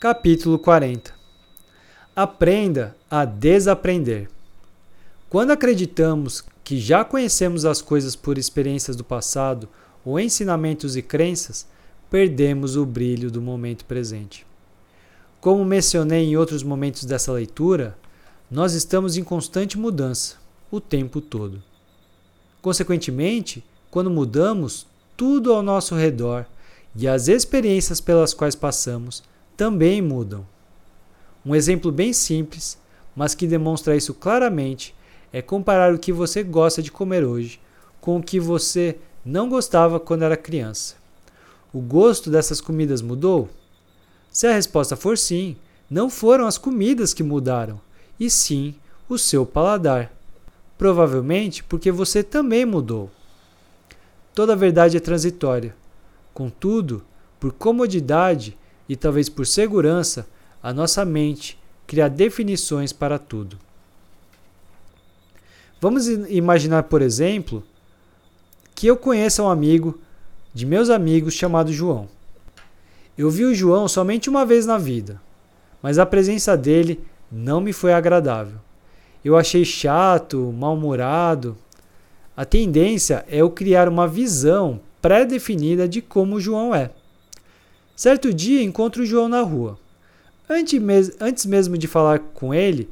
Capítulo 40 Aprenda a desaprender. Quando acreditamos que já conhecemos as coisas por experiências do passado ou ensinamentos e crenças, perdemos o brilho do momento presente. Como mencionei em outros momentos dessa leitura, nós estamos em constante mudança o tempo todo. Consequentemente, quando mudamos, tudo ao nosso redor e as experiências pelas quais passamos também mudam. Um exemplo bem simples, mas que demonstra isso claramente, é comparar o que você gosta de comer hoje com o que você não gostava quando era criança. O gosto dessas comidas mudou? Se a resposta for sim, não foram as comidas que mudaram, e sim o seu paladar. Provavelmente porque você também mudou. Toda verdade é transitória. Contudo, por comodidade, e talvez por segurança, a nossa mente cria definições para tudo. Vamos imaginar, por exemplo, que eu conheça um amigo de meus amigos chamado João. Eu vi o João somente uma vez na vida, mas a presença dele não me foi agradável. Eu achei chato, mal-humorado. A tendência é eu criar uma visão pré-definida de como o João é. Certo dia encontro o João na rua. Antes mesmo de falar com ele,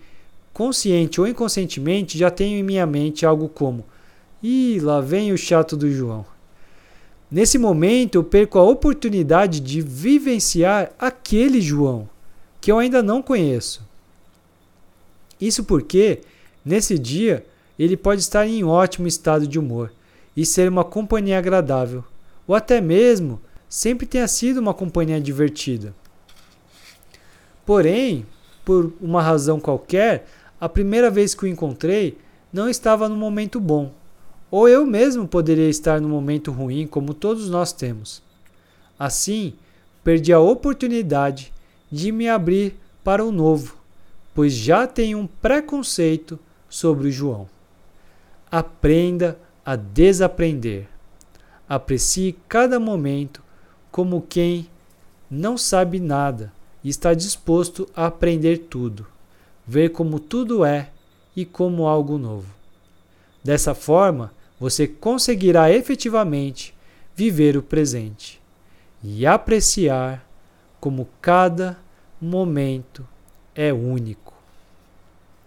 consciente ou inconscientemente, já tenho em minha mente algo como: Ih, lá vem o chato do João. Nesse momento, eu perco a oportunidade de vivenciar aquele João, que eu ainda não conheço. Isso porque, nesse dia, ele pode estar em ótimo estado de humor e ser uma companhia agradável, ou até mesmo sempre tenha sido uma companhia divertida. Porém, por uma razão qualquer, a primeira vez que o encontrei não estava no momento bom, ou eu mesmo poderia estar no momento ruim, como todos nós temos. Assim, perdi a oportunidade de me abrir para o novo, pois já tenho um preconceito sobre o João. Aprenda a desaprender. Aprecie cada momento como quem não sabe nada e está disposto a aprender tudo, ver como tudo é e como algo novo. Dessa forma, você conseguirá efetivamente viver o presente e apreciar como cada momento é único.